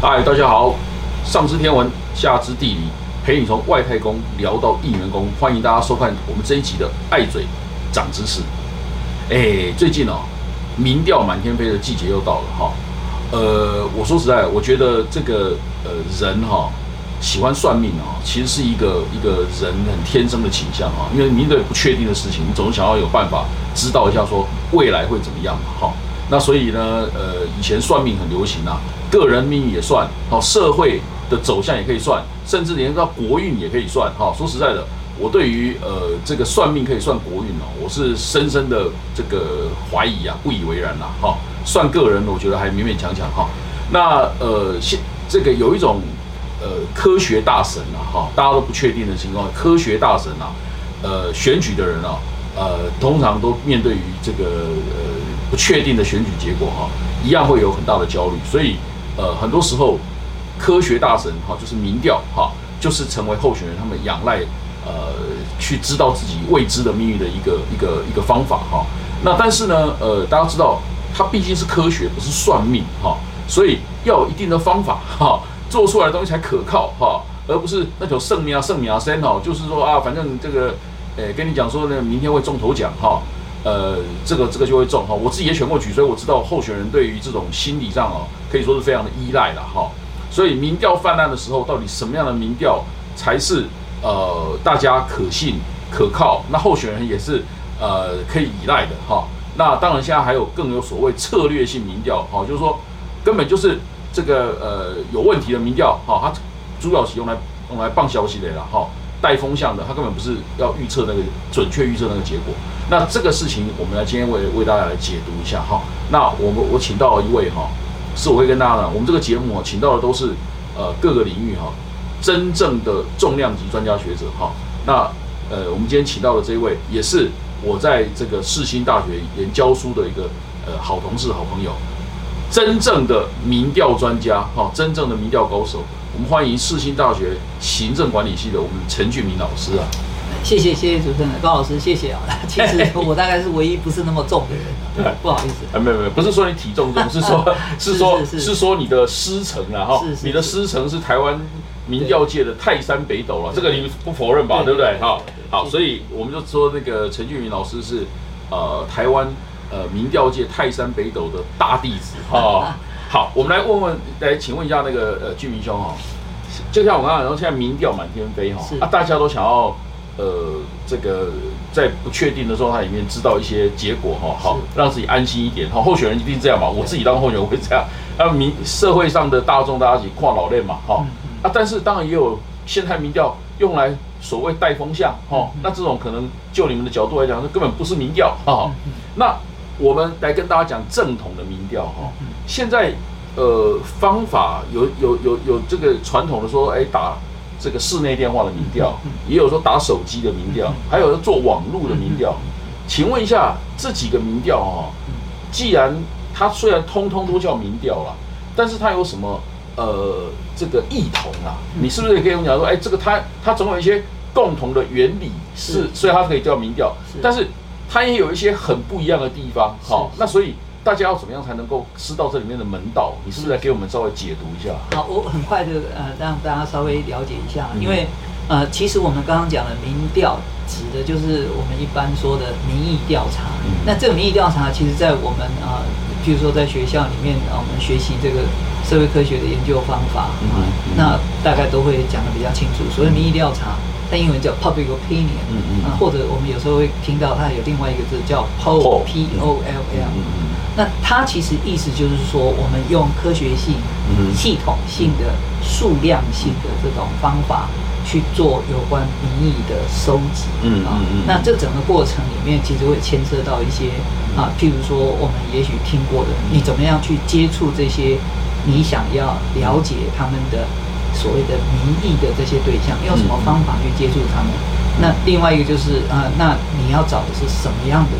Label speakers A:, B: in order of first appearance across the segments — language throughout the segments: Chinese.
A: 嗨，大家好，上知天文，下知地理，陪你从外太空聊到应员工，欢迎大家收看我们这一集的爱嘴长知识。哎，最近哦，民调满天飞的季节又到了哈。呃，我说实在，我觉得这个呃人哈喜欢算命啊，其实是一个一个人很天生的倾向哈。因为面对不确定的事情，你总是想要有办法知道一下说未来会怎么样嘛哈。那所以呢，呃，以前算命很流行啊。个人命运也算，好，社会的走向也可以算，甚至连到国运也可以算，哈。说实在的，我对于呃这个算命可以算国运哦，我是深深的这个怀疑啊，不以为然啦，哈。算个人，我觉得还勉勉强强，哈。那呃现这个有一种呃科学大神啊，哈，大家都不确定的情况，科学大神啊，呃选举的人啊，呃通常都面对于这个呃不确定的选举结果哈，一样会有很大的焦虑，所以。呃，很多时候，科学大神哈，就是民调哈，就是成为候选人他们仰赖呃去知道自己未知的命运的一个一个一个方法哈。那但是呢，呃，大家知道，它毕竟是科学，不是算命哈，所以要有一定的方法哈，做出来的东西才可靠哈，而不是那种圣命啊圣命啊三哦，就是说啊，反正这个，诶，跟你讲说呢，明天会中头奖哈。呃，这个这个就会中哈，我自己也选过举，所以我知道候选人对于这种心理上哦，可以说是非常的依赖了哈。所以民调泛滥的时候，到底什么样的民调才是呃大家可信可靠？那候选人也是呃可以依赖的哈。那当然现在还有更有所谓策略性民调哈，就是说根本就是这个呃有问题的民调哈，它主要是用来用来放消息的了哈。带风向的，他根本不是要预测那个准确预测那个结果。那这个事情，我们来今天为为大家来解读一下哈。那我们我请到了一位哈，是我会跟大家讲，我们这个节目啊，请到的都是呃各个领域哈真正的重量级专家学者哈。那呃，我们今天请到的这位，也是我在这个世新大学研教书的一个呃好同事、好朋友，真正的民调专家哈，真正的民调高手。我们欢迎世新大学行政管理系的我们陈俊明老师啊，
B: 谢谢谢谢主持人高老师，谢谢啊。其实我大概是唯一不是那么重的人，不好意思。
A: 啊，没有没有，不是说你体重重，是说是说是说你的师承啊哈，你的师承是台湾民调界的泰山北斗了，这个你不否认吧？对不对？哈，好，所以我们就说那个陈俊明老师是呃台湾呃民调界泰山北斗的大弟子哈。好，我们来问问，来请问一下那个呃，俊明兄哈，就像我刚刚讲，现在民调满天飞哈，啊，大家都想要呃，这个在不确定的状态里面知道一些结果哈，好，让自己安心一点。哈。候选人一定这样嘛，我自己当候选人会这样，那民社会上的大众大家一起跨老练嘛，哈，啊，但是当然也有现在民调用来所谓带风向哈，那这种可能就你们的角度来讲，那根本不是民调哈，那我们来跟大家讲正统的民调哈。现在，呃，方法有有有有这个传统的说，哎，打这个室内电话的民调，也有说打手机的民调，还有做网络的民调。请问一下，这几个民调哈，既然它虽然通通都叫民调了，但是它有什么呃这个异同啊？你是不是也可以跟我们讲说，哎，这个它它总有一些共同的原理是，所以它可以叫民调，但是它也有一些很不一样的地方。好，那所以。大家要怎么样才能够知道这里面的门道？你是不是来给我们稍微解读一下？
B: 好，我很快就呃让大家稍微了解一下，因为呃其实我们刚刚讲的民调指的就是我们一般说的民意调查。那这个民意调查，其实在我们啊，譬如说在学校里面啊，我们学习这个社会科学的研究方法啊，那大概都会讲的比较清楚。所谓民意调查，在英文叫 public opinion，嗯嗯，啊或者我们有时候会听到它有另外一个字叫 poll，p o l l。那它其实意思就是说，我们用科学性、系统性的、数量性的这种方法去做有关民意的收集。嗯啊，那这整个过程里面其实会牵涉到一些啊，譬如说我们也许听过的，你怎么样去接触这些你想要了解他们的所谓的民意的这些对象，用什么方法去接触他们？那另外一个就是呃，那你要找的是什么样的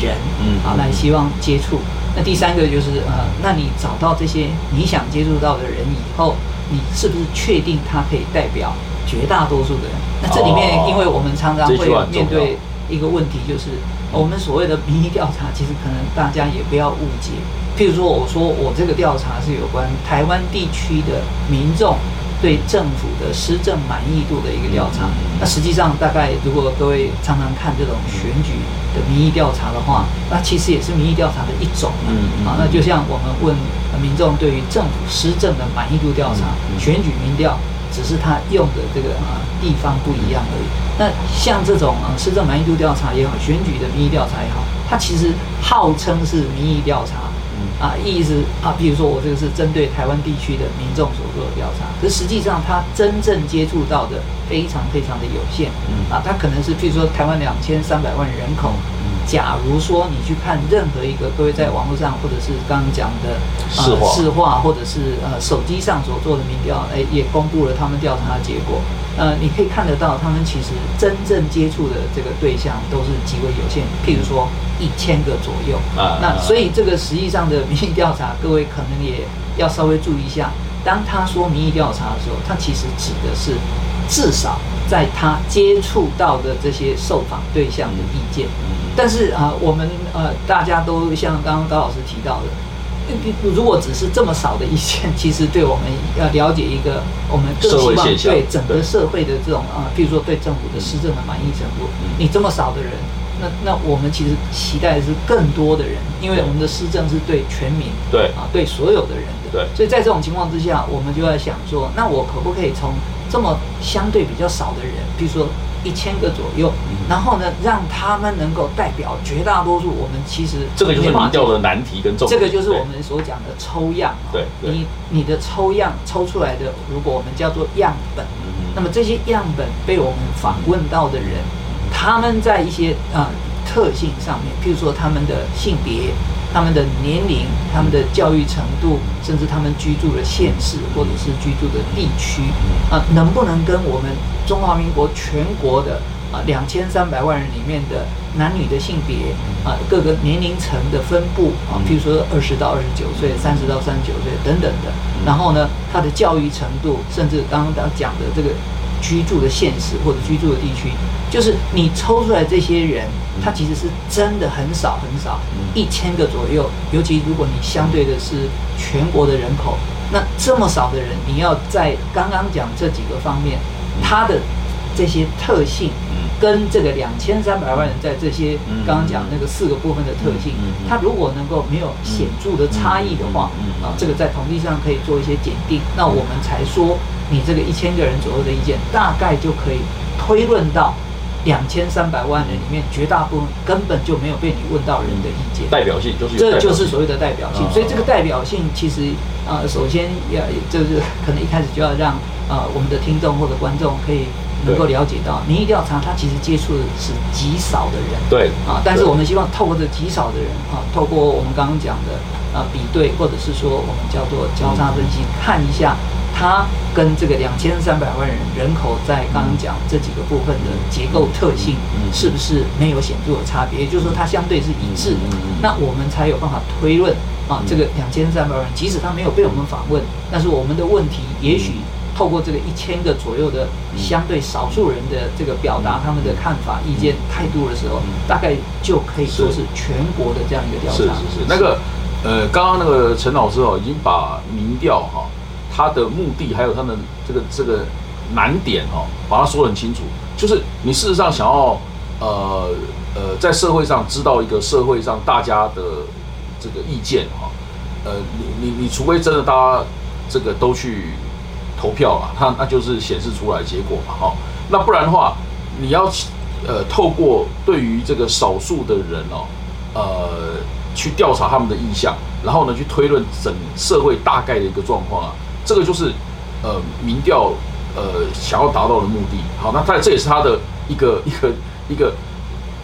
B: 人？嗯，好，来希望接触。那第三个就是呃，那你找到这些你想接触到的人以后，你是不是确定他可以代表绝大多数的人？那这里面，因为我们常常会面对一个问题，就是我们所谓的民意调查，其实可能大家也不要误解。譬如说，我说我这个调查是有关台湾地区的民众。对政府的施政满意度的一个调查，那实际上大概如果各位常常看这种选举的民意调查的话，那其实也是民意调查的一种啊。那就像我们问民众对于政府施政的满意度调查，选举民调只是他用的这个啊地方不一样而已。那像这种啊施政满意度调查也好，选举的民意调查也好，它其实号称是民意调查。啊，意思啊，比如说我这个是针对台湾地区的民众所做的调查，可实际上他真正接触到的非常非常的有限。嗯，啊，他可能是譬如说台湾两千三百万人口，假如说你去看任何一个各位在网络上或者是刚刚讲的
A: 市话，
B: 市话或者是呃手机上所做的民调，哎，也公布了他们调查的结果。呃，你可以看得到，他们其实真正接触的这个对象都是极为有限，譬如说一千个左右。啊，那所以这个实际上的民意调查，各位可能也要稍微注意一下。当他说民意调查的时候，他其实指的是至少在他接触到的这些受访对象的意见。但是啊，我们呃大家都像刚刚高老师提到的。如果只是这么少的意见，其实对我们要了解一个，我们更希望对整个社会的这种啊，譬如说对政府的施政的满意程度，你这么少的人，那那我们其实期待的是更多的人，因为我们的施政是对全民，
A: 对
B: 啊，对所有的人的，
A: 对，
B: 所以在这种情况之下，我们就在想说，那我可不可以从这么相对比较少的人，比如说。一千个左右，然后呢，让他们能够代表绝大多数。我们其实
A: 这个就是民调的难题跟重
B: 点。这个就是我们所讲的抽样。
A: 对，
B: 你你的抽样抽出来的，如果我们叫做样本，那么这些样本被我们访问到的人，他们在一些啊特性上面，譬如说他们的性别。他们的年龄、他们的教育程度，甚至他们居住的县市或者是居住的地区，啊，能不能跟我们中华民国全国的啊两千三百万人里面的男女的性别啊各个年龄层的分布啊，譬如说二十到二十九岁、三十到三十九岁等等的，然后呢，他的教育程度，甚至刚刚讲的这个。居住的县市或者居住的地区，就是你抽出来这些人，他其实是真的很少很少，一千个左右。尤其如果你相对的是全国的人口，那这么少的人，你要在刚刚讲这几个方面，他的这些特性，跟这个两千三百万人在这些刚刚讲那个四个部分的特性，他如果能够没有显著的差异的话，啊，这个在统计上可以做一些检定，那我们才说。你这个一千个人左右的意见，大概就可以推论到两千三百万人里面，绝大部分根本就没有被你问到人的意见。
A: 代表性就是，
B: 这就是所谓的代表性。所以这个代表性其实啊，首先要就是可能一开始就要让啊我们的听众或者观众可以能够了解到，民意调查它其实接触的是极少的人。
A: 对
B: 啊，但是我们希望透过这极少的人啊，透过我们刚刚讲的啊比对，或者是说我们叫做交叉分析，看一下。它跟这个两千三百万人人口在刚刚讲这几个部分的结构特性，是不是没有显著的差别？也就是说，它相对是一致的。那我们才有办法推论啊，这个两千三百万人，即使他没有被我们访问，但是我们的问题，也许透过这个一千个左右的相对少数人的这个表达他们的看法、意见、态度的时候，大概就可以说是全国的这样一个调查。
A: 是是是。那个呃，刚刚那个陈老师哦，已经把民调哈。他的目的还有他的这个这个难点哦，把它说得很清楚。就是你事实上想要呃呃在社会上知道一个社会上大家的这个意见哈，呃你你你除非真的大家这个都去投票了，他那就是显示出来结果嘛哈。那不然的话，你要呃透过对于这个少数的人哦呃去调查他们的意向，然后呢去推论整社会大概的一个状况啊。这个就是，呃，民调，呃，想要达到的目的。好，那它这也是它的一个 一个一个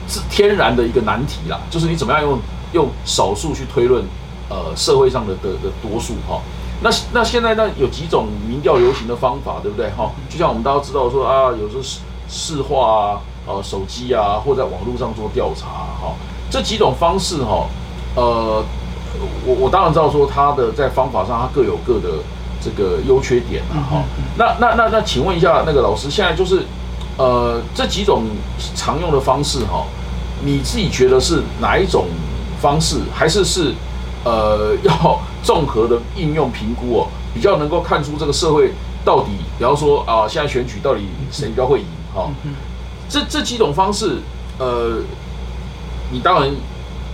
A: 是天然的一个难题啦，就是你怎么样用用少数去推论，呃，社会上的的的多数哈。那那现在呢有几种民调流行的方法，对不对哈？就像我们大家知道说啊，有时候市市话啊，呃，手机啊，或在网络上做调查哈，这几种方式哈，呃，我我当然知道说它的在方法上它各有各的。这个优缺点啊，哈，那那那那，请问一下那个老师，现在就是，呃，这几种常用的方式哈，你自己觉得是哪一种方式，还是是呃要 综合的应用评估哦，比较能够看出这个社会到底，比方说啊，现在选举到底谁比较会赢哈？这这几种方式，呃，你当然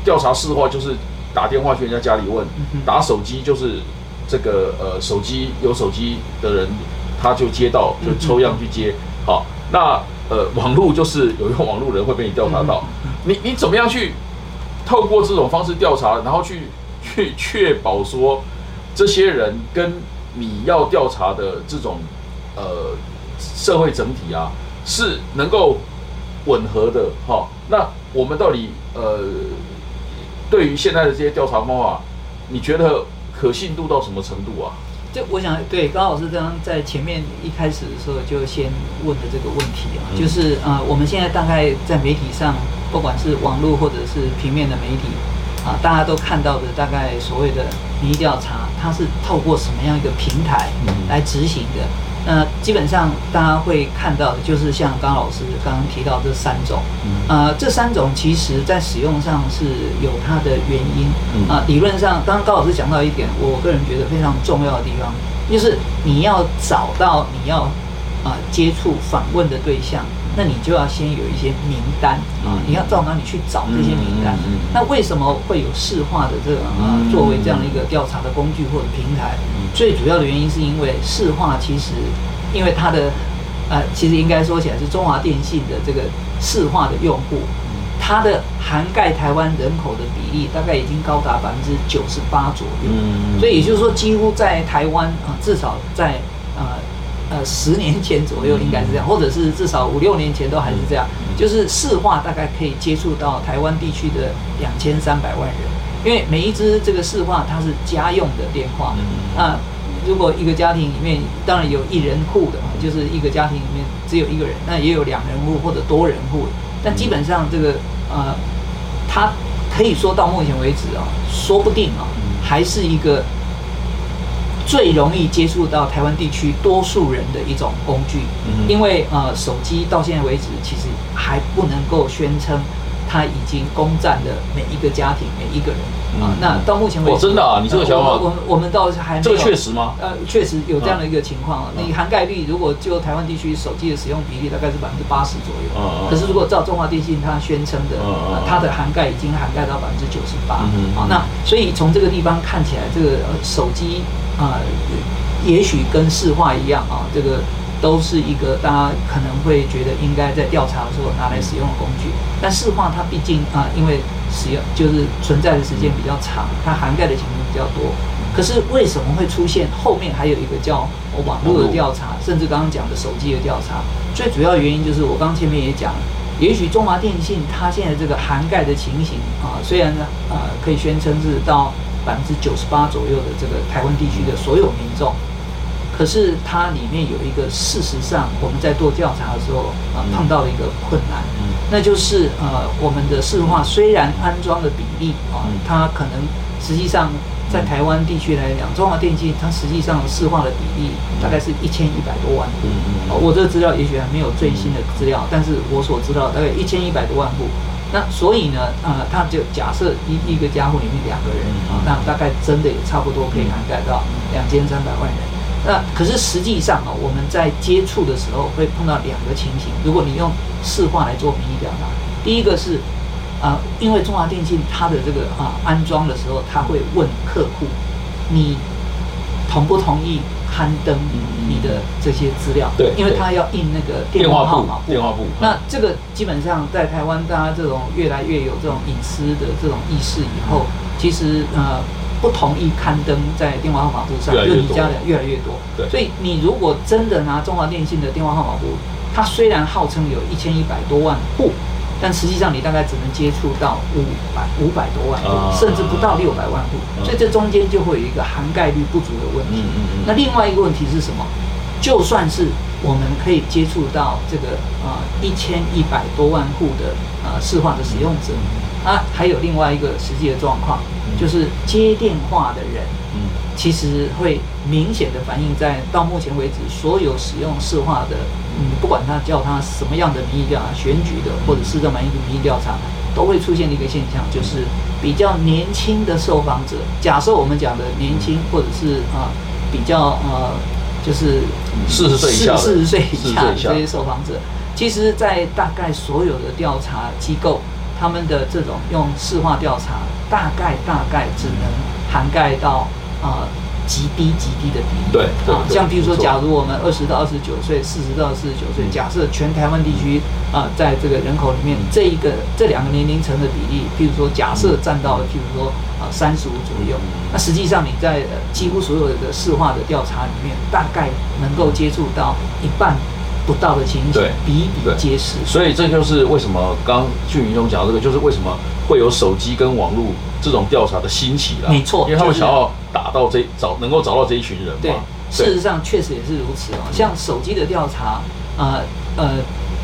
A: 调查市话就是打电话去人家家里问，打手机就是这个呃手机有手机的人他就接到就抽样去接，好，那呃网络就是有用网络人会被你调查到，你你怎么样去透过这种方式调查，然后去去确保说这些人跟你要调查的这种呃社会整体啊是能够吻合的哈？那我们到底呃？对于现在的这些调查方法，你觉得可信度到什么程度啊？
B: 就我想，对高老师刚刚在前面一开始的时候就先问的这个问题啊，就是呃，我们现在大概在媒体上，不管是网络或者是平面的媒体啊，大家都看到的大概所谓的民意调查，它是透过什么样一个平台来执行的？那基本上大家会看到的，就是像刚老师刚刚提到这三种，呃，这三种其实在使用上是有它的原因。啊，理论上，刚刚高老师讲到一点，我个人觉得非常重要的地方，就是你要找到你要啊接触访问的对象。那你就要先有一些名单啊，你要到哪里去找这些名单？那为什么会有市化的这个啊作为这样的一个调查的工具或者平台？最主要的原因是因为市化其实，因为它的呃，其实应该说起来是中华电信的这个市化的用户，它的涵盖台湾人口的比例大概已经高达百分之九十八左右。嗯，所以也就是说，几乎在台湾啊，至少在呃。呃，十年前左右应该是这样，或者是至少五六年前都还是这样。就是市话大概可以接触到台湾地区的两千三百万人，因为每一支这个市话它是家用的电话。那如果一个家庭里面当然有一人户的嘛，就是一个家庭里面只有一个人，那也有两人户或者多人户。但基本上这个呃，它可以说到目前为止啊，说不定啊，还是一个。最容易接触到台湾地区多数人的一种工具，因为呃，手机到现在为止其实还不能够宣称它已经攻占了每一个家庭每一个人啊。那到目前为止，
A: 哦，真的啊，你这个想法，
B: 我我们倒是还没有
A: 这个确实吗？
B: 呃，确实有这样的一个情况啊。你涵盖率如果就台湾地区手机的使用比例大概是百分之八十左右，可是如果照中华电信它宣称的，它的涵盖已经涵盖到百分之九十八。啊，那所以从这个地方看起来，这个手机。啊，也许跟市话一样啊，这个都是一个大家可能会觉得应该在调查的时候拿来使用的工具。但实话它毕竟啊，因为使用就是存在的时间比较长，它涵盖的情况比较多。可是为什么会出现后面还有一个叫网络的调查，甚至刚刚讲的手机的调查？最主要原因就是我刚前面也讲了，也许中华电信它现在这个涵盖的情形啊，虽然呢呃可以宣称是到。百分之九十八左右的这个台湾地区的所有民众，可是它里面有一个事实上我们在做调查的时候啊碰到了一个困难，那就是呃我们的市话虽然安装的比例啊，它可能实际上在台湾地区来讲，中华电信它实际上市话的比例大概是一千一百多万户，我这个资料也许还没有最新的资料，但是我所知道大概一千一百多万户。那所以呢，呃，他就假设一一个家户里面两个人啊，那大概真的也差不多可以涵盖到两千三百万人。那可是实际上啊，我们在接触的时候会碰到两个情形。如果你用市话来做民意表达，第一个是啊，因为中华电信它的这个啊安装的时候，他会问客户，你同不同意？刊登你的这些资料，
A: 对，
B: 因为他要印那个电话号码
A: 电话簿。
B: 那这个基本上在台湾，大家这种越来越有这种隐私的这种意识以后，其实呃不同意刊登在电话号码簿上，就你家的越来越多。
A: 对，
B: 所以你如果真的拿中华电信的电话号码簿，它虽然号称有一千一百多万户。但实际上，你大概只能接触到五百五百多万户，甚至不到六百万户，所以这中间就会有一个涵盖率不足的问题。那另外一个问题是什么？就算是我们可以接触到这个啊一千一百多万户的啊市话的使用者，啊，还有另外一个实际的状况，就是接电话的人，嗯其实会明显的反映在到目前为止所有使用市话的嗯不管他叫他什么样的民意调查，选举的或者市政满意度民意调查，都会出现的一个现象，就是比较年轻的受访者。假设我们讲的年轻，或者是啊比较呃，就是
A: 四十岁以下，
B: 四十岁以下的这些受访者，其实，在大概所有的调查机构，他们的这种用市话调查，大概大概只能涵盖到啊。极低极低的比例，
A: 对啊，
B: 像比如说，假如我们二十到二十九岁，四十到四十九岁，假设全台湾地区啊，在这个人口里面，这一个这两个年龄层的比例，譬如说，假设占到譬如说啊三十五左右，那实际上你在呃几乎所有的市化的调查里面，大概能够接触到一半不到的情形，比比皆是。
A: 所以这就是为什么刚俊云兄讲这个，就是为什么会有手机跟网络。这种调查的兴起了，
B: 没错，
A: 因为他们想要打到这找能够找到这一群人。
B: 对，事实上确实也是如此哦。像手机的调查，呃呃，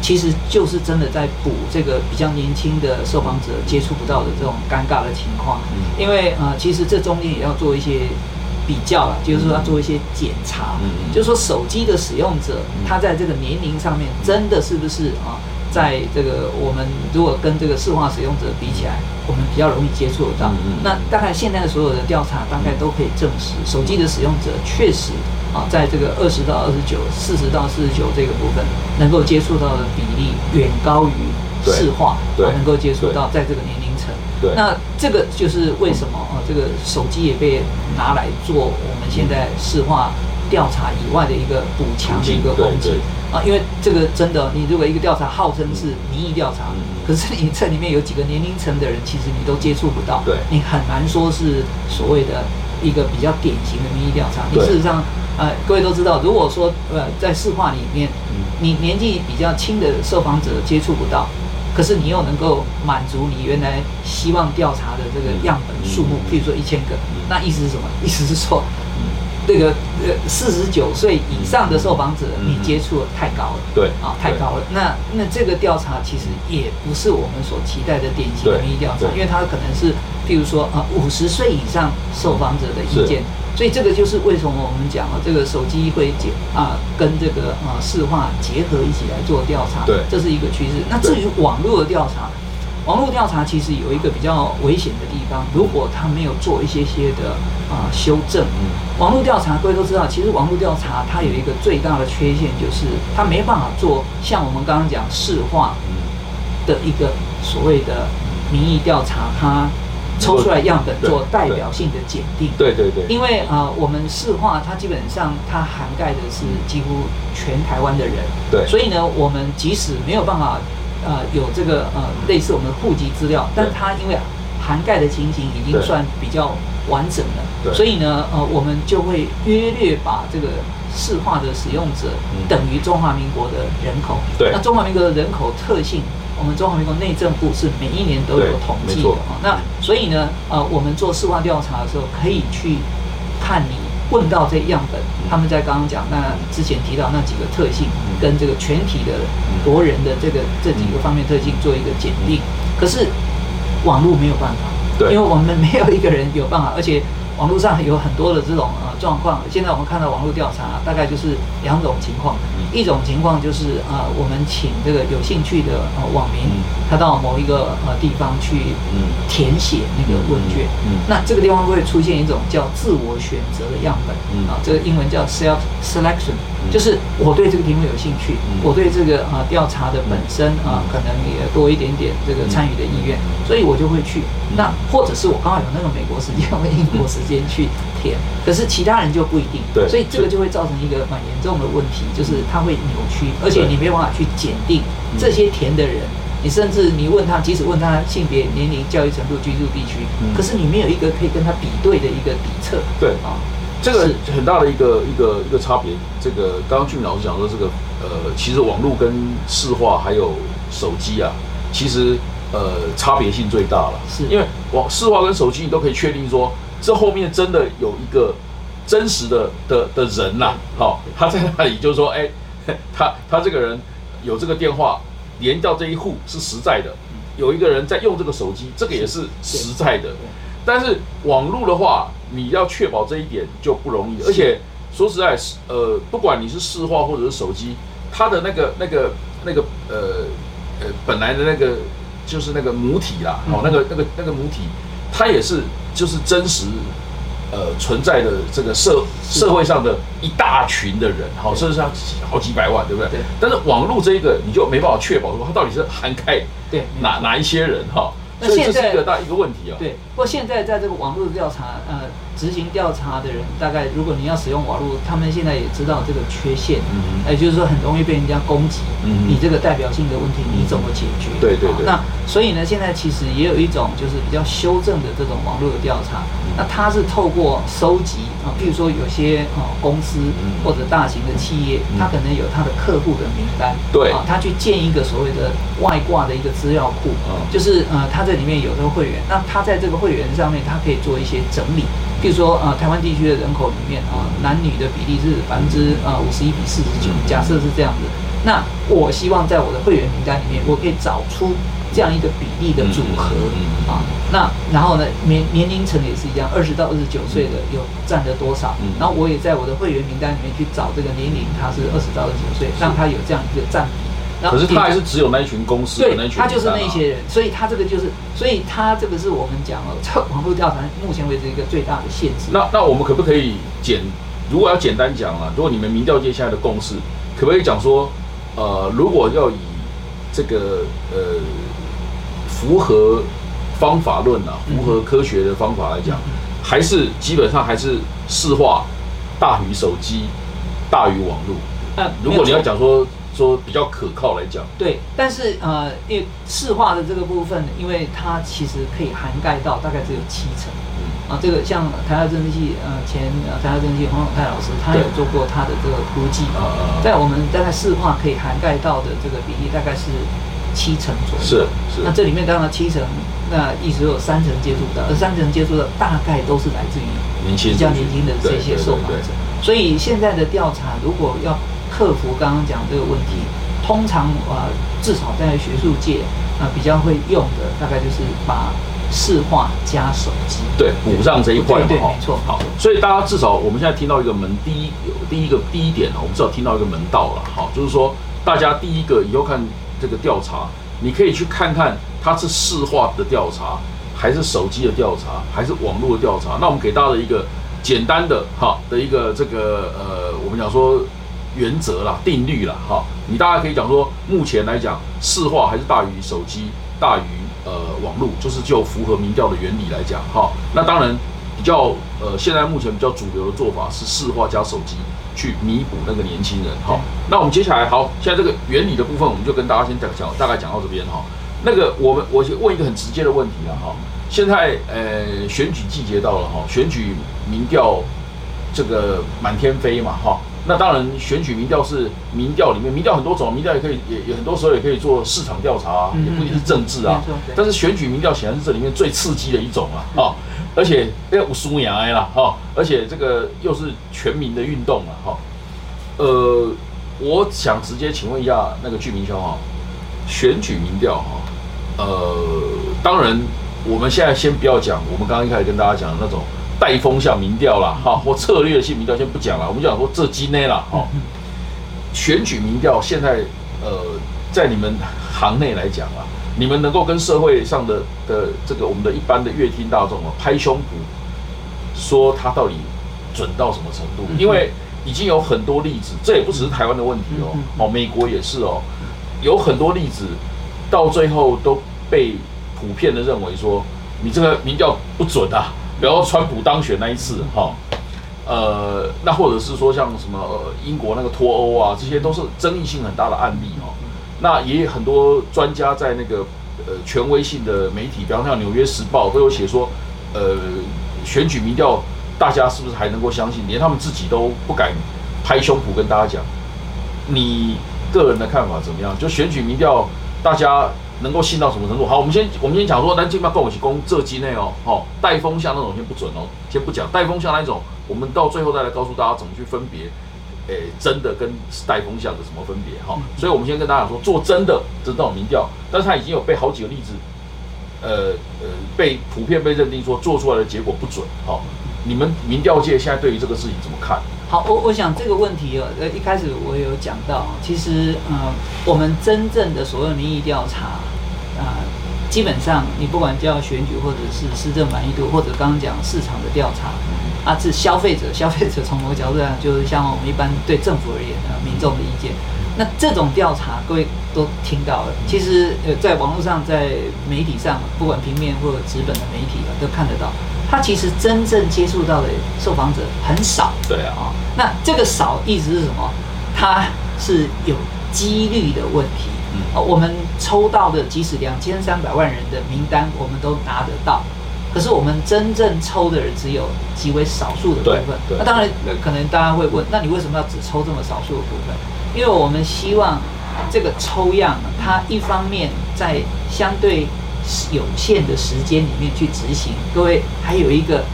B: 其实就是真的在补这个比较年轻的受访者接触不到的这种尴尬的情况。嗯因为呃，其实这中间也要做一些比较了，就是说要做一些检查。嗯就是说手机的使用者，他在这个年龄上面真的是不是啊？在这个我们如果跟这个市化使用者比起来，我们比较容易接触得到。那大概现在的所有的调查大概都可以证实，手机的使用者确实啊，在这个二十到二十九、四十到四十九这个部分，能够接触到的比例远高于市化，能够接触到在这个年龄层。那这个就是为什么啊，这个手机也被拿来做我们现在市化调查以外的一个补强的一个工具。啊，因为这个真的，你如果一个调查号称是民意调查，可是你这里面有几个年龄层的人，其实你都接触不到，
A: 对，
B: 你很难说是所谓的一个比较典型的民意调查。你事实上，呃，各位都知道，如果说呃在市话里面，你年纪比较轻的受访者接触不到，可是你又能够满足你原来希望调查的这个样本数目，譬如说一千个，那意思是什么？意思是说。这个呃，四十九岁以上的受访者，你接触的太高了，
A: 对
B: 啊，太高了。那那这个调查其实也不是我们所期待的典型民意调查，因为它可能是，譬如说啊，五十岁以上受访者的意见。所以这个就是为什么我们讲啊，这个手机会结啊，跟这个啊市话结合一起来做调查，
A: 对，
B: 这是一个趋势。那至于网络的调查。网络调查其实有一个比较危险的地方，如果他没有做一些些的啊修正，网络调查各位都知道，其实网络调查它有一个最大的缺陷，就是它没办法做像我们刚刚讲市话的一个所谓的民意调查，它抽出来样本做代表性的检定。
A: 对对对。
B: 因为啊，我们市化它基本上它涵盖的是几乎全台湾的人。
A: 对。
B: 所以呢，我们即使没有办法。呃，有这个呃类似我们的户籍资料，但它因为涵盖的情形已经算比较完整了，所以呢，呃，我们就会约略把这个市化的使用者等于中华民国的人口。
A: 对，
B: 那中华民国的人口特性，我们中华民国内政部是每一年都有统计的啊。那所以呢，呃，我们做市化调查的时候，可以去看你。问到这样本，他们在刚刚讲那之前提到那几个特性，跟这个全体的国人的这个这几个方面特性做一个检定，可是网络没有办法，
A: 对，
B: 因为我们没有一个人有办法，而且。网络上有很多的这种呃状况，现在我们看到网络调查大概就是两种情况，一种情况就是呃我们请这个有兴趣的呃网民，他到某一个呃地方去填写那个问卷，那这个地方会出现一种叫自我选择的样本，啊这个英文叫 self selection，就是我对这个题目有兴趣，我对这个呃调查的本身啊可能也多一点点这个参与的意愿，所以我就会去，那或者是我刚好有那个美国时间 或英国时。时间去填，可是其他人就不一定，
A: 对，
B: 所以这个就会造成一个蛮严重的问题，就是它会扭曲，而且你没有办法去检定这些填的人，你甚至你问他，即使问他性别、年龄、教育程度、居住地区，可是你没有一个可以跟他比对的一个底测，
A: 对。啊，这个很大的一个一个一个差别。这个刚刚俊老师讲说，这个呃，其实网络跟市话还有手机啊，其实呃差别性最大了，
B: 是。
A: 因为网市话跟手机你都可以确定说。这后面真的有一个真实的的的人呐，好，他在那里就是说，哎，他他这个人有这个电话连到这一户是实在的，有一个人在用这个手机，这个也是实在的。但是网络的话，你要确保这一点就不容易，而且说实在，呃，不管你是市话或者是手机，它的那个那个那个呃呃本来的那个就是那个母体啦，哦，那个那个那个母体，它也是就是真实。呃，存在的这个社社会上的一大群的人，好，甚至上好几百万，对不对？
B: 对。
A: 但是网络这一个，你就没办法确保说它到底是涵盖
B: 对
A: 哪哪一些人哈。那现在这是一个大一个问题啊。
B: 对。不过现在在这个网络调查，呃。执行调查的人，大概如果你要使用网络，他们现在也知道这个缺陷，嗯，也就是说很容易被人家攻击，嗯，你这个代表性的问题你怎么解决？
A: 对对对。
B: 那所以呢，现在其实也有一种就是比较修正的这种网络的调查，那它是透过收集啊，譬如说有些啊公司或者大型的企业，它可能有它的客户的名单，
A: 对
B: 啊，它去建一个所谓的外挂的一个资料库，就是呃，它这里面有这个会员，那它在这个会员上面，它可以做一些整理。譬如说，呃，台湾地区的人口里面啊，男女的比例是百分之呃五十一比四十九，假设是这样子。那我希望在我的会员名单里面，我可以找出这样一个比例的组合啊。那然后呢，年年龄层也是一样，二十到二十九岁的有占了多少？然后我也在我的会员名单里面去找这个年龄，他是二十到二十九岁，让他有这样一个占比。
A: 可是他还是只有那一群公司，
B: 对，他就是那些人，所以他这个就是，所以他这个是我们讲哦，这网络调查目前为止一个最大的限制。
A: 那那我们可不可以简，如果要简单讲啊，如果你们民调界现在的共识，可不可以讲说，呃，如果要以这个呃符合方法论啊，符合科学的方法来讲，还是基本上还是市话大于手机，大于网络。
B: 那，
A: 如果你要讲说。说比较可靠来讲，
B: 对，但是呃，因为市化的这个部分，因为它其实可以涵盖到大概只有七成，啊，这个像台大政治系呃前台大政治系黄永泰老师，他有做过他的这个估计，在我们大概市化可以涵盖到的这个比例大概是七成左右，
A: 是是，
B: 那这里面当然七成，那意思有三成接触到，而三成接触的大概都是来自于
A: 年轻
B: 比较年轻的这些受访者，所以现在的调查如果要。克服刚刚讲这个问题，通常啊，至少在学术界啊，比较会用的大概就是把视化加手机，
A: 对，补上这一块嘛，
B: 对，没错。
A: 好，所以大家至少我们现在听到一个门，第一，第一个第一点呢，我们至少听到一个门道了，好，就是说大家第一个以后看这个调查，你可以去看看它是市化的调查，还是手机的调查，还是网络的调查。那我们给大家的一个简单的哈的一个这个呃，我们讲说。原则啦，定律啦，哈，你大家可以讲说，目前来讲，市话还是大于手机，大于呃网络，就是就符合民调的原理来讲，哈，那当然比较呃，现在目前比较主流的做法是市话加手机去弥补那个年轻人，哈，那我们接下来好，现在这个原理的部分，我们就跟大家先讲讲，大概讲到这边哈，那个我们我先问一个很直接的问题了哈，现在呃选举季节到了哈，选举民调这个满天飞嘛，哈。那当然，选举民调是民调里面，民调很多种，民调也可以，也也很多时候也可以做市场调查，也不一定是政治啊。但是选举民调显然是这里面最刺激的一种啊，啊，而且要无输赢哎啦，哈，而且这个又是全民的运动啊，哈。呃，我想直接请问一下那个居民兄哈，选举民调哈，呃，当然我们现在先不要讲，我们刚刚一开始跟大家讲的那种。带风向民调啦，哈，或策略性民调先不讲了，我们讲说这几内啦，哈，选举民调现在，呃，在你们行内来讲啊，你们能够跟社会上的的这个我们的一般的乐听大众啊拍胸脯，说他到底准到什么程度？因为已经有很多例子，这也不只是台湾的问题哦，哦，美国也是哦，有很多例子到最后都被普遍的认为说你这个民调不准啊。比如川普当选那一次，哈，呃，那或者是说像什么英国那个脱欧啊，这些都是争议性很大的案例，哈。那也有很多专家在那个呃权威性的媒体，比方像《纽约时报》都有写说，呃，选举民调大家是不是还能够相信？连他们自己都不敢拍胸脯跟大家讲。你个人的看法怎么样？就选举民调，大家。能够信到什么程度？好，我们先我们先讲说，南京嘛跟我一起攻这机内哦，好带风向那种先不准哦，先不讲带风向那种，我们到最后再来告诉大家怎么去分别，诶，真的跟带风向的什么分别哈。所以我们先跟大家说，做真的这种民调，但是它已经有被好几个例子，呃呃，被普遍被认定说做出来的结果不准。好，你们民调界现在对于这个事情怎么看？
B: 好，我我想这个问题，呃，一开始我有讲到，其实呃，我们真正的所谓民意调查啊、基本上你不管叫选举或者是施政满意度，或者刚刚讲市场的调查，啊，是消费者，消费者从某个角度来讲，就是像我们一般对政府而言啊，民众的意见。那这种调查，各位都听到了。其实，呃，在网络上，在媒体上，不管平面或者纸本的媒体啊，都看得到。他其实真正接触到的受访者很少。
A: 对啊，
B: 啊，那这个少意思是什么？他是有几率的问题。
A: 嗯
B: 啊，我们抽到的即使两千三百万人的名单，我们都拿得到。可是我们真正抽的人只有极为少数的部分那当然，呃可能大家会问，那你为什么要只抽这么少数的部分？因为我们希望这个抽样，它一方面在相对有限的时间里面去执行，各位还有一个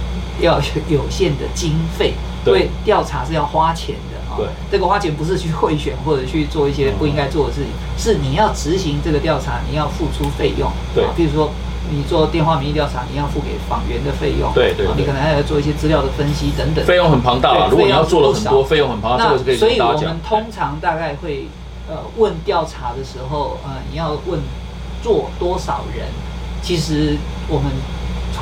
B: 要有有限的经费，
A: 对
B: 调查是要花钱。
A: 对
B: 这个花钱不是去贿选或者去做一些不应该做的事情，是你要执行这个调查，你要付出费用。
A: 对
B: 啊，比如说。你做电话民意调查，你要付给访员的费用，
A: 对对
B: 你可能还要做一些资料的分析等等，
A: 费用很庞大啊。
B: 对
A: 如果你要做了很多，费用很庞大，这个是可以
B: 那所以我们。通常大概会呃问调查的时候，呃，你要问做多少人，其实我们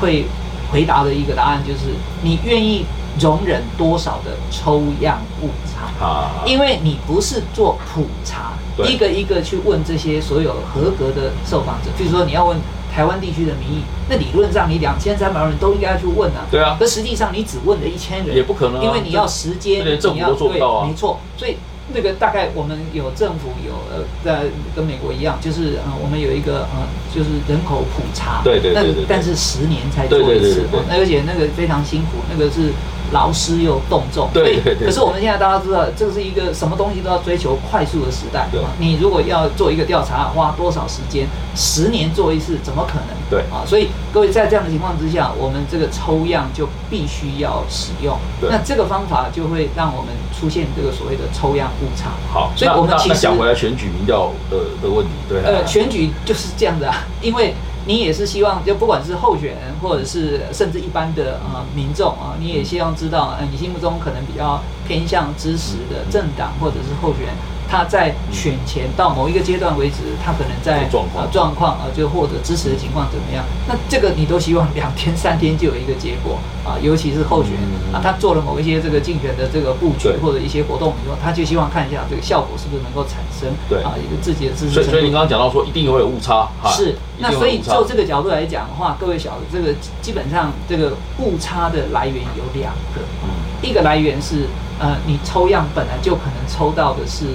B: 会回答的一个答案就是你愿意容忍多少的抽样误差。
A: 啊，
B: 因为你不是做普查，一个一个去问这些所有合格的受访者，比如说你要问台湾地区的民意，那理论上你两千三百万人都应该要去问啊。
A: 对啊。
B: 可实际上你只问了一千人，
A: 也不可能啊。
B: 因为你要时间，你要对没错，所以。那个大概我们有政府有呃，在跟美国一样，就是呃，我们有一个呃，就是人口普查，那
A: 对对对对对。
B: 但是十年才做一次而且那个非常辛苦，那个是劳师又动众，
A: 对对对
B: 可是我们现在大家知道，这是一个什么东西都要追求快速的时代。
A: 对
B: 啊你如果要做一个调查，花多少时间？十年做一次，怎么可能？
A: 对
B: 啊，所以各位在这样的情况之下，我们这个抽样就必须要使用。
A: 对
B: 那这个方法就会让我们出现这个所谓的抽样误差。
A: 好，
B: 所以我们其实
A: 那讲回来选举民调的的问题，对啊，
B: 呃，选举就是这样的、啊，因为你也是希望，就不管是候选人，或者是甚至一般的呃民众啊，你也希望知道，呃，你心目中可能比较偏向支持的政党或者是候选人，他在选前到某一个阶段为止，他可能在
A: 状况。
B: 呃状况啊，就获得支持的情况怎么样？那这个你都希望两天三天就有一个结果啊，尤其是候选啊，他做了某一些这个竞选的这个布局或者一些活动以后，他就希望看一下这个效果是不是能够产生
A: 对。
B: 啊，一个自己的支持。
A: 所以所以您刚刚讲到说一定会有误差，哈
B: 是，那所以就这个角度来讲的话，各位晓得，这个基本上这个误差的来源有两个，
A: 嗯。
B: 一个来源是呃，你抽样本来就可能抽到的是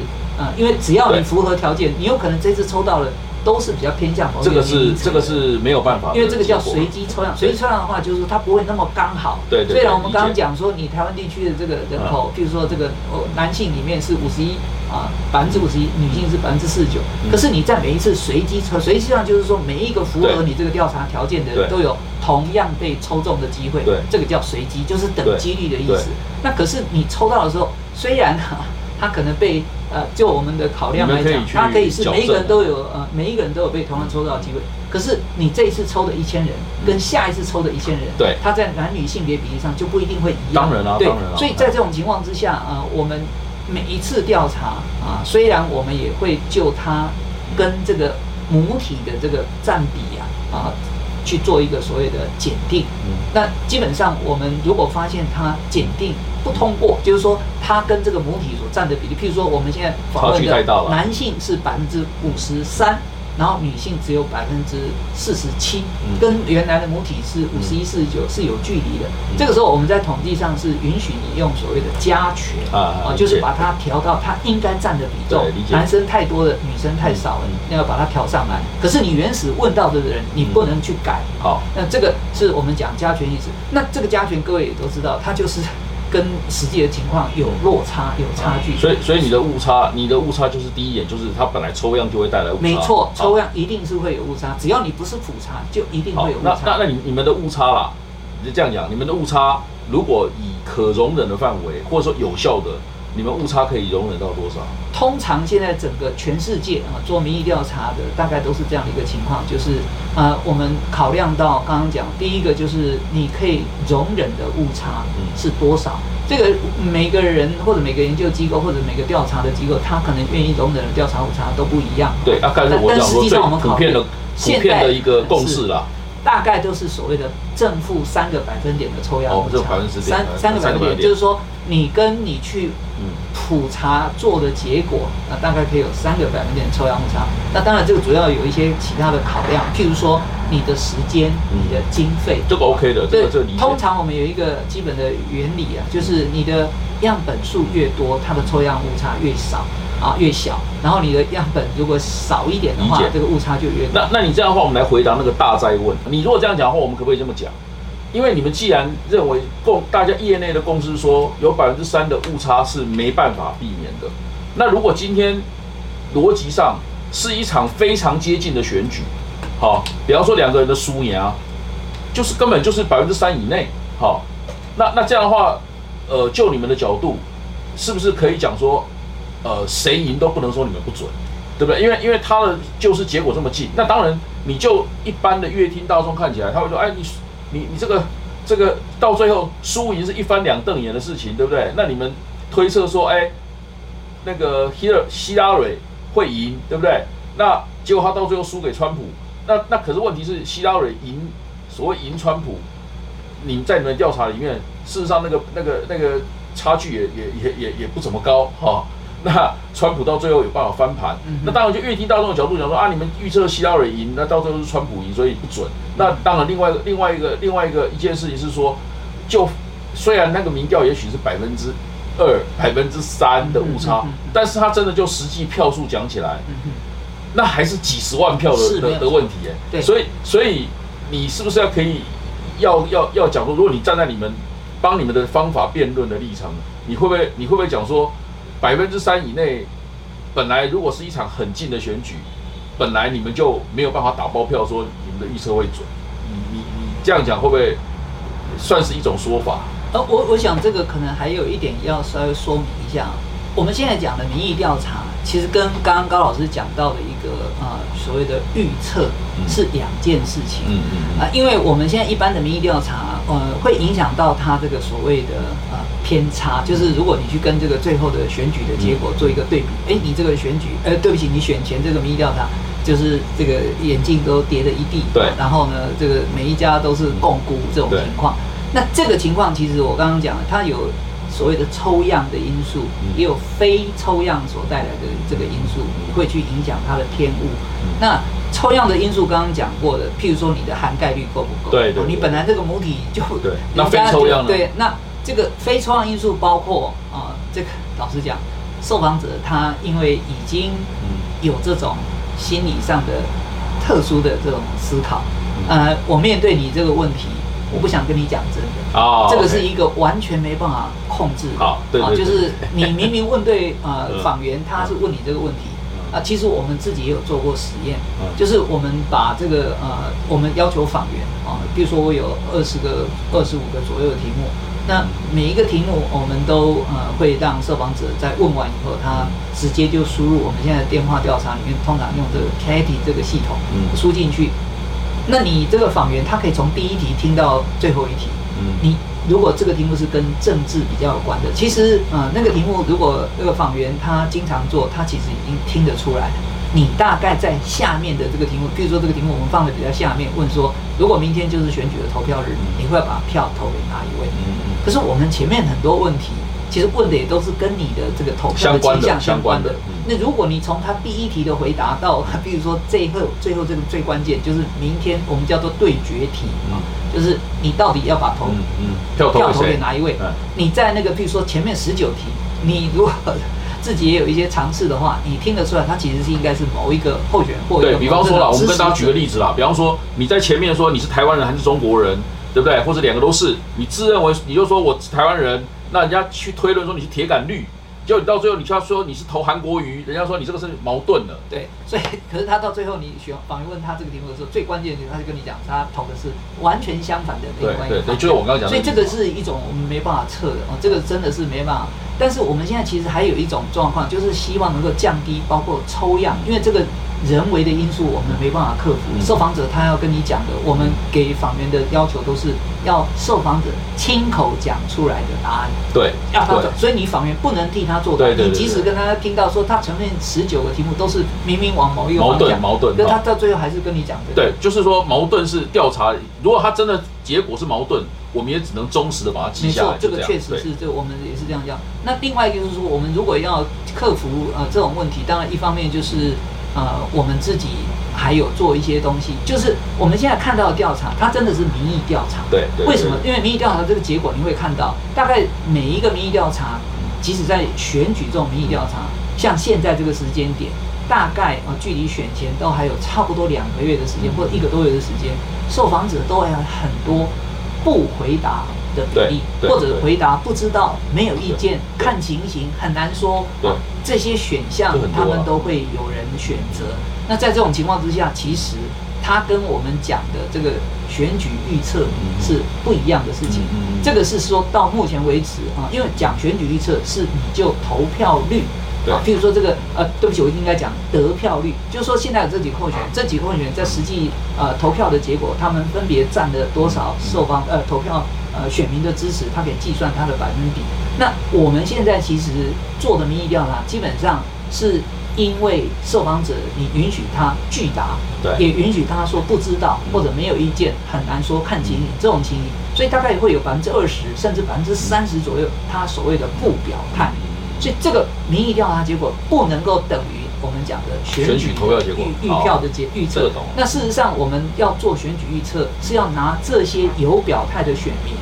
B: 呃，因为只要你符合条件，你有可能这次抽到了都是比较偏向
A: 这个是这个是没有办法
B: 因为这个叫随机抽样，随机抽样的话，就是说它不会那么刚好。
A: 对对对
B: 虽然我们刚刚讲说，你台湾地区的这个人口，譬如说这个哦男性里面是五十一啊，百分之五十一，女性是百分之四十九。
A: 嗯。
B: 可是你在每一次随机抽，随机抽样就是说每一个符合你这个调查条件的人都有同样被抽中的机会。
A: 对。
B: 这个叫随机，就是等
A: 对。
B: 几率的意思。那可是你抽到的时候，虽然哈、它可能被呃，就我们的考量来讲，
A: 他可以去
B: 它可以是每一个人都有呃，每一个人都有被同样抽到的机会。可是你这一次抽的一千人，跟下一次抽的一千人，
A: 对
B: 他在男女性别比例上就不一定会一样。
A: 当然啦
B: 对
A: 当然啦
B: 所以在这种情况之下，呃，我们每一次调查啊，虽然我们也会就他跟这个母体的这个占比啊啊去做一个所谓的检定。
A: 嗯
B: 那基本上我们如果发现他检定不通过，就是说它跟这个母体所占的比例，譬如说我们现在访问的男性是百分之五十三。然后女性只有百分之四十七
A: 嗯，
B: 跟原来的母体是五十一、四十九是有距离的。这个时候我们在统计上是允许你用所谓的加权
A: 啊
B: 就是把它调到它应该占的比重男生太多了，女生太少了
A: 嗯，
B: 那要把它调上来。可是你原始问到的人，你不能去改。
A: 好，
B: 那这个是我们讲加权意思。那这个加权，各位也都知道，它就是跟实际的情况有落差、有差距。
A: 所以所以你的误差，你的误差就是第一眼就是它本来抽样就会带来误差，
B: 没错，抽样一定是会有误差，只要你不是普查，就一定会有，误
A: 那那。那你你们的误差啦，你就这样讲，你们的误差如果以可容忍的范围，或者说有效的，你们误差可以容忍到多少？
B: 通常现在整个全世界啊做民意调查的大概都是这样的一个情况，就是呃我们考量到刚刚讲第一个就是你可以容忍的误差是多少，这个每个人或者每个研究机构或者每个调查的机构，他可能愿意容忍的调查误差都不一样。
A: 对，啊，但是我讲说最普遍的普遍的一个共识啦。
B: 大概都是所谓的正负三个百分点的抽样误差，
A: 三
B: 三个百分点，就是说你跟你去普查做的结果，那大概可以有三个百分点抽样误差。那当然这个主要有一些其他的考量，譬如说你的时间、你的经费，
A: 这个 OK 的，这个这
B: 通常我们有一个基本的原理啊，就是你的样本数越多，它的抽样误差越少。啊，越小，然后你的样本如果少一点的话，这个误差就越大。
A: 那那你这样的话，我们来回答那个大灾问。你如果这样讲的话，我们可不可以这么讲？因为你们既然认为共大家业内的共识说有百分之三的误差是没办法避免的，那如果今天逻辑上是一场非常接近的选举，好，比方说两个人的输赢啊，就是根本就是百分之三以内，好，那那这样的话，呃，就你们的角度，是不是可以讲说？呃，谁赢都不能说你们不准，对不对？因为因为他的就是结果这么近，那当然你就一般的乐听大众看起来，他会说，哎，你你你这个这个到最后输赢是一翻两瞪眼的事情，对不对？那你们推测说，哎，那个希勒希拉蕊会赢，对不对？那结果他到最后输给川普，那那可是问题是希拉蕊赢，所谓赢川普，你在你们调查里面，事实上那个那个那个差距也也也也也不怎么高哈。那川普到最后有办法翻盘，那当然就越听大众的角度讲说啊，你们预测希拉里赢，那到最后是川普赢，所以不准。那当然，另外另外一个另外一个一件事情是说，就虽然那个民调也许是百分之二、百分之三的误差，但是他真的就实际票数讲起来，那还是几十万票的的的问题哎。所以所以你是不是要可以要要要讲说，如果你站在你们帮你们的方法辩论的立场，你会不会你会不会讲说？百分之三以内，本来如果是一场很近的选举，本来你们就没有办法打包票说你们的预测会准。你你你这样讲会不会算是一种说法？
B: 呃，我我想这个可能还有一点要稍微说明一下。我们现在讲的民意调查，其实跟刚刚高老师讲到的一个呃所谓的预测是两件事情。嗯嗯啊，因为我们现在一般的民意调查，呃，会影响到它这个所谓的呃偏差，就是如果你去跟这个最后的选举的结果做一个对比，哎，你这个选举，呃，对不起，你选前这个民意调查就是这个眼镜都跌了一地。
A: 对。
B: 然后呢，这个每一家都是共估这种情况。那这个情况其实我刚刚讲了，它有。所谓的抽样的因素，也有非抽样所带来的这个因素，会去影响它的偏误。那抽样的因素刚刚讲过的，譬如说你的含概率够不够？
A: 对对。
B: 你本来这个母体就
A: 对，那非抽样
B: 对，那这个非抽样因素包括啊，这个老实讲，受访者他因为已经有这种心理上的特殊的这种思考，呃，我面对你这个问题。我不想跟你讲真的啊，这个是一个完全没办法控制的。
A: 好，对对，
B: 就是你明明问对呃 访员，他是问你这个问题啊。其实我们自己也有做过实验，就是我们把这个呃，我们要求访员啊，比如说我有二十个、二十五个左右的题目，那每一个题目我们都呃会让受访者在问完以后，他直接就输入我们现在电话调查里面通常用这个 Katy 这个系统输进去。那你这个访员，他可以从第一题听到最后一题。嗯，你如果这个题目是跟政治比较有关的，其实呃那个题目如果那个访员他经常做，他其实已经听得出来。你大概在下面的这个题目，比如说这个题目我们放的比较下面，问说如果明天就是选举的投票日，你会把票投给哪一位？嗯可是我们前面很多问题。其实问的也都是跟你的这个投票的倾向相关的。那如果你从他第一题的回答到，比如说最后最后这个最关键就是明天我们叫做对决题啊，就是你到底要把投
A: 票
B: 投给哪一位？你在那个比如说前面十九题，你如果自己也有一些尝试的话，你听得出来，他其实是应该是某一个候选或
A: 对比方说
B: 了，
A: 我们跟大家举个例子啦，比方说你在前面说你是台湾人还是中国人，对不对？或者两个都是，你自认为你就说我是台湾人。那人家去推论说你是铁杆绿，结果你到最后你就要说你是投韩国瑜，人家说你这个是矛盾的。
B: 对，所以 可是他到最后你选访问他这个题目的时候，最关键的他就跟你讲，他投的是完全相反的那个观
A: 点。对对，就是我刚刚讲的。
B: 所以这个是一种我们没办法测的哦，这个真的是没办法。但是我们现在其实还有一种状况，就是希望能够降低包括抽样，因为这个。人为的因素我们没办法克服，受访者他要跟你讲的，我们给访员的要求都是要受访者亲口讲出来的答案。
A: 对，
B: 要他所以你访员不能替他做答。你即使跟他听到说他前面十九个题目都是明明往某一个
A: 矛盾矛盾，
B: 那他到最后还是跟你讲的。
A: 对，就是说矛盾是调查，如果他真的结果是矛盾，我们也只能忠实的把它记下来。没错，
B: 这个确实是，这我们也是这样讲。那另外就是说，我们如果要克服呃这种问题，当然一方面就是。呃，我们自己还有做一些东西，就是我们现在看到的调查，它真的是民意调查。
A: 对，
B: 为什么？因为民意调查这个结果，你会看到，大概每一个民意调查，即使在选举这种民意调查，像现在这个时间点，大概啊，距离选前都还有差不多两个月的时间，或者一个多月的时间，受访者都还有很多不回答。的比例，或者回答不知道、没有意见、看情形，很难说。这些选项他们都会有人选择。那在这种情况之下，其实他跟我们讲的这个选举预测是不一样的事情。这个是说到目前为止啊，因为讲选举预测是你就投票率。啊，譬如说这个，呃，对不起，我应该讲得票率，就是说现在有这几候选人，这几候选人在实际呃投票的结果，他们分别占了多少受方呃投票呃选民的支持，他可以计算他的百分比。那我们现在其实做的民意调查，基本上是因为受访者你允许他拒答，
A: 对，
B: 也允许他说不知道或者没有意见，很难说看情形这种情形，所以大概会有百分之二十甚至百分之三十左右，他所谓的不表态。所以这个民意调查结果不能够等于我们讲的
A: 选举投票结果
B: 预预票的结预测。那事实上，我们要做选举预测，是要拿这些有表态的选民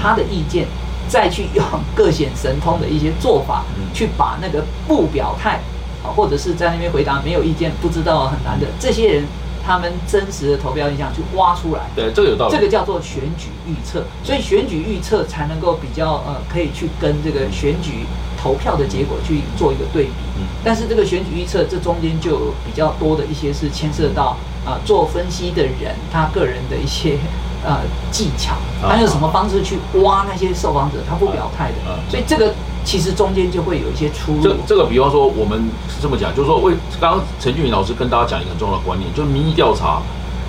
B: 他的意见，再去用各显神通的一些做法，去把那个不表态啊，或者是在那边回答没有意见、不知道很难的这些人。他们真实的投票印象去挖出来，
A: 对，这个有道理。
B: 这个叫做选举预测，所以选举预测才能够比较呃，可以去跟这个选举投票的结果去做一个对比。嗯，但是这个选举预测这中间就有比较多的一些是牵涉到啊，做分析的人他个人的一些呃技巧，他用什么方式去挖那些受访者他不表态的，所以这个。其实中间就会有一些出入。
A: 这这个，比方说，我们是这么讲，就是说，为刚刚陈俊明老师跟大家讲一个很重要的观念，就是民意调查，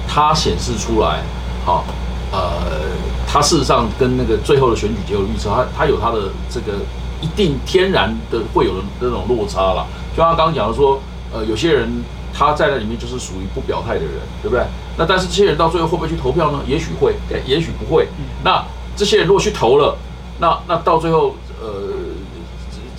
A: 它显示出来，好，呃，它事实上跟那个最后的选举结果预测，它它有它的这个一定天然的会有的那种落差了。就像刚刚讲的说，呃，有些人他在那里面就是属于不表态的人，对不对？那但是这些人到最后会不会去投票呢？也许会，也许不会。那这些人如果去投了，那那到最后，呃。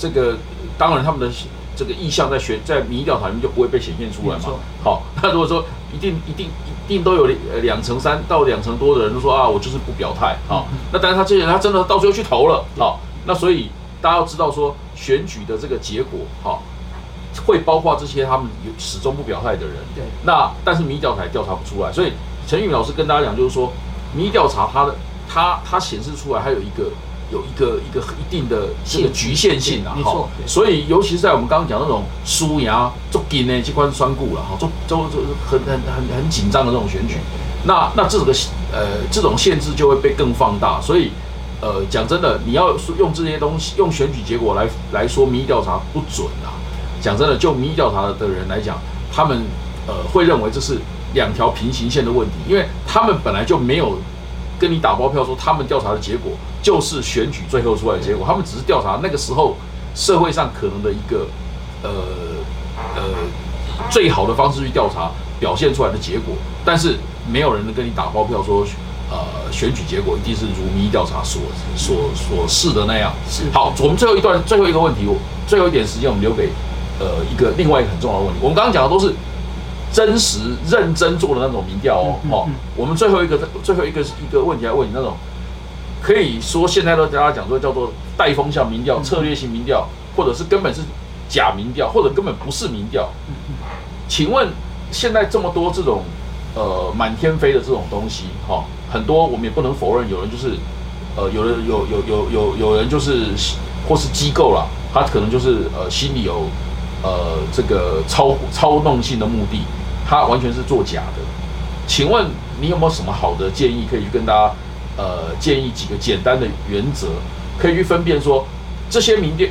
A: 这个当然，他们的这个意向在选在民意调查里面就不会被显现出来嘛。好，那如果说一定一定一定都有两成三到两成多的人都说啊，我就是不表态啊。那但是他这些人他真的到最后去投了，好，那所以大家要知道说选举的这个结果，好，会包括这些他们有始终不表态的人。
B: 对。
A: 那但是民意调查调查不出来，所以陈玉老师跟大家讲就是说，民意调查它的它它显示出来还有一个。有一个一个一定的这个局限性啊，
B: 哈，
A: 所以尤其是在我们刚刚讲那种输牙做紧呢，机关栓固了哈，做做做很很很很紧张的那种选举，那那这个呃这种限制就会被更放大，所以呃讲真的，你要用这些东西用选举结果来来说民意调查不准啊，讲真的，就民意调查的人来讲，他们呃会认为这是两条平行线的问题，因为他们本来就没有。跟你打包票说，他们调查的结果就是选举最后出来的结果。他们只是调查那个时候社会上可能的一个呃呃最好的方式去调查表现出来的结果，但是没有人能跟你打包票说，呃，选举结果一定是如民意调查所所所示的那样。
B: 是
A: 好，我们最后一段最后一个问题，最后一点时间我们留给呃一个另外一个很重要的问题。我们刚刚讲的都是。真实认真做的那种民调哦，哦，我们最后一个最后一个一个问题来问你，那种可以说现在都大家讲说叫做带风向民调、策略性民调，或者是根本是假民调，或者根本不是民调。请问现在这么多这种呃满天飞的这种东西，哈，很多我们也不能否认，有人就是呃，有的有有有有有人就是或是机构啦，他可能就是呃心里有呃这个操操弄性的目的，他完全是作假的。请问你有没有什么好的建议可以去跟大家呃建议几个简单的原则，可以去分辨说这些民调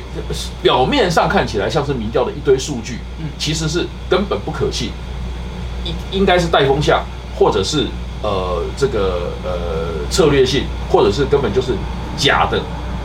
A: 表面上看起来像是民调的一堆数据，嗯，其实是根本不可信，应应该是带风向，或者是呃这个呃策略性，或者是根本就是假的，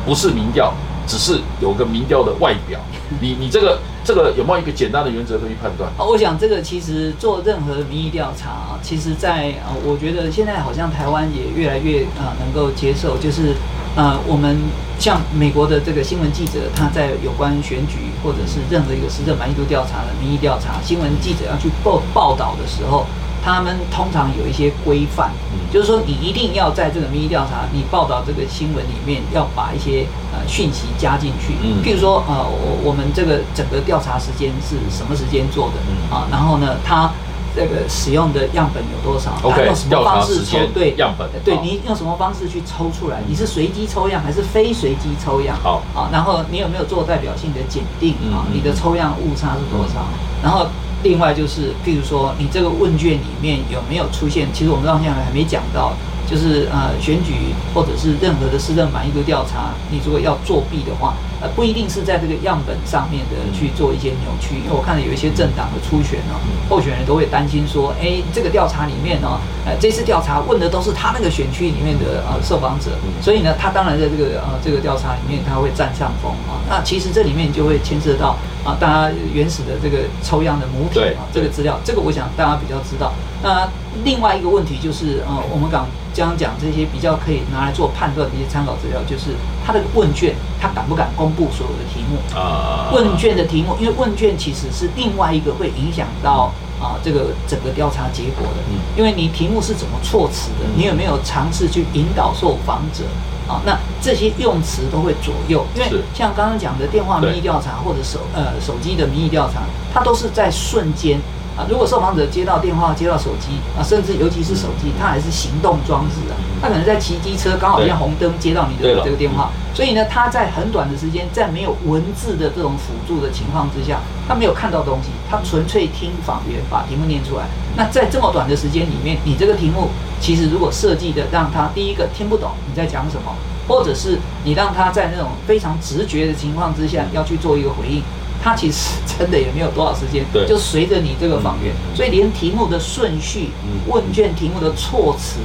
A: 不是民调。只是有个民调的外表，你你这个这个有没有一个简单的原则可以判断？
B: 我想这个其实做任何民意调查啊，其实在啊，我觉得现在好像台湾也越来越啊能够接受，就是啊，我们像美国的这个新闻记者，他在有关选举或者是任何一个施政满意度调查的民意调查，新闻记者要去报报道的时候。他们通常有一些规范，就是说你一定要在这个民意调查，你报道这个新闻里面要把一些呃讯息加进去。嗯，譬如说呃，我我们这个整个调查时间是什么时间做的？嗯啊，然后呢，它这个使用的样本有多少
A: ？OK，
B: 用什么方式抽？
A: 对，样本。
B: 对你用什么方式去抽出来？你是随机抽样还是非随机抽样？
A: 好
B: 啊，然后你有没有做代表性的检定啊？你的抽样误差是多少？然后。另外就是，譬如说，你这个问卷里面有没有出现？其实我们到现在还没讲到。就是呃选举或者是任何的市政满意度调查，你如果要作弊的话，呃不一定是在这个样本上面的去做一些扭曲，因为我看到有一些政党的初选呢，候选人都会担心说，哎这个调查里面呢，呃这次调查问的都是他那个选区里面的呃受访者，所以呢他当然在这个呃这个调查里面他会占上风啊。那其实这里面就会牵涉到啊大家原始的这个抽样的母体啊这个资料，这个我想大家比较知道。那另外一个问题就是，呃，我们刚刚讲这些比较可以拿来做判断的一些参考资料，就是他的问卷，他敢不敢公布所有的题目啊？问卷的题目，因为问卷其实是另外一个会影响到啊这个整个调查结果的，因为你题目是怎么措辞的，你有没有尝试去引导受访者啊？那这些用词都会左右，因为像刚刚讲的电话民意调查或者手呃手机的民意调查，它都是在瞬间。如果受访者接到电话、接到手机啊，甚至尤其是手机，它还是行动装置啊，他可能在骑机车，刚好像红灯接到你的这个电话，所以呢，他在很短的时间，在没有文字的这种辅助的情况之下，他没有看到东西，他纯粹听访员把题目念出来。那在这么短的时间里面，你这个题目其实如果设计的让他第一个听不懂你在讲什么，或者是你让他在那种非常直觉的情况之下要去做一个回应。它其实真的也没有多少时间，就随着你这个访员，所以连题目的顺序、问卷题目的措辞，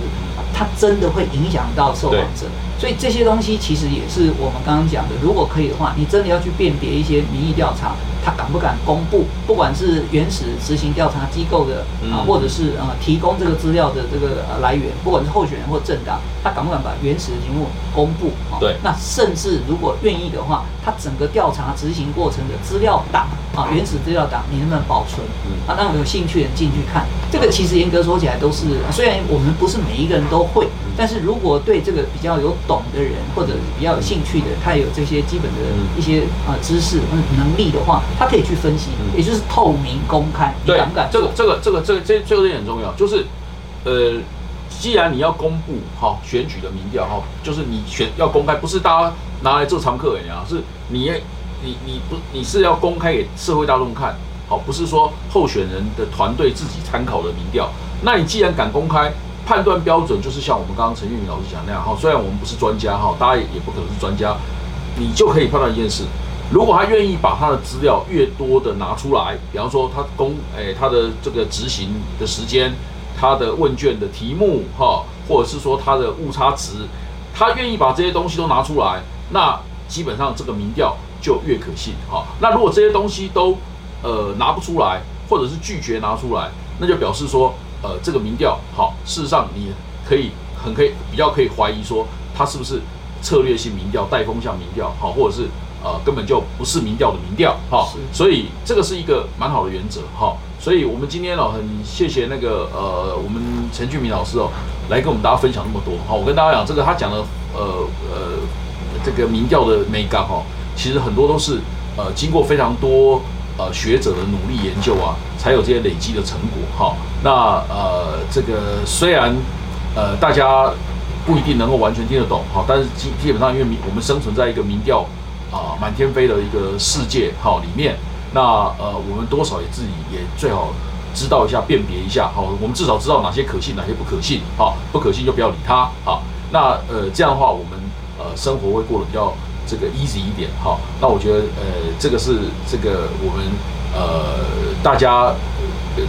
B: 它真的会影响到受访者。所以这些东西其实也是我们刚刚讲的，如果可以的话，你真的要去辨别一些民意调查，他敢不敢公布？不管是原始执行调查机构的啊，或者是呃提供这个资料的这个来源，不管是候选人或政党，他敢不敢把原始的题目公布？
A: 对。
B: 那甚至如果愿意的话，他整个调查执行过程的资料档啊，原始资料档，你能不能保存？啊，让有兴趣的人进去看。这个其实严格说起来都是，虽然我们不是每一个人都会。但是如果对这个比较有懂的人，或者比较有兴趣的，他有这些基本的一些啊知识能力的话，他可以去分析，也就是透明公开。
A: 对，
B: 敢不敢？
A: 这个这个这个这个这这个点很重要，就是呃，既然你要公布哈选举的民调哈，就是你选要公开，不是大家拿来做常客而已啊，是你你你不你是要公开给社会大众看，好，不是说候选人的团队自己参考的民调，那你既然敢公开。判断标准就是像我们刚刚陈玉明老师讲那样哈，虽然我们不是专家哈，大家也不可能是专家，你就可以判断一件事：如果他愿意把他的资料越多的拿出来，比方说他公诶他的这个执行的时间，他的问卷的题目哈，或者是说他的误差值，他愿意把这些东西都拿出来，那基本上这个民调就越可信哈。那如果这些东西都呃拿不出来，或者是拒绝拿出来，那就表示说。呃，这个民调好，事实上你可以很可以比较可以怀疑说，它是不是策略性民调、带风向民调，好，或者是呃根本就不是民调的民调，哈，所以这个是一个蛮好的原则，哈，所以我们今天哦很谢谢那个呃我们陈俊明老师哦来跟我们大家分享那么多，好，我跟大家讲这个他讲的呃呃这个民调的美感哈，其实很多都是呃经过非常多。呃，学者的努力研究啊，才有这些累积的成果哈。那呃，这个虽然呃大家不一定能够完全听得懂哈，但是基基本上因为民我们生存在一个民调啊满天飞的一个世界哈里面，那呃我们多少也自己也最好知道一下辨别一下好，我们至少知道哪些可信哪些不可信好，不可信就不要理他好，那呃这样的话我们呃生活会过得比较这个 easy 一点哈，那我觉得呃这个是这个我们呃大家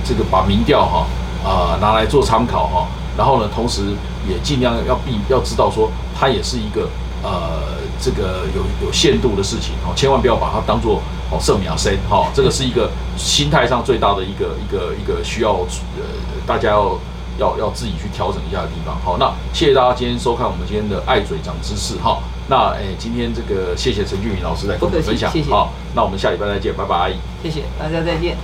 A: 这个把民调哈啊拿来做参考哈。然后呢，同时也尽量要避，要知道说它也是一个呃这个有有限度的事情哦，千万不要把它当做哦圣秒生哈，这个是一个心态上最大的一个一个一个需要呃大家要要要自己去调整一下的地方。好，那谢谢大家今天收看我们今天的爱嘴长知识哈。那哎，今天这个谢谢陈俊明老师来跟我们分享，
B: 谢谢。
A: 好，那我们下礼拜再见，拜拜。
B: 谢谢大家再见。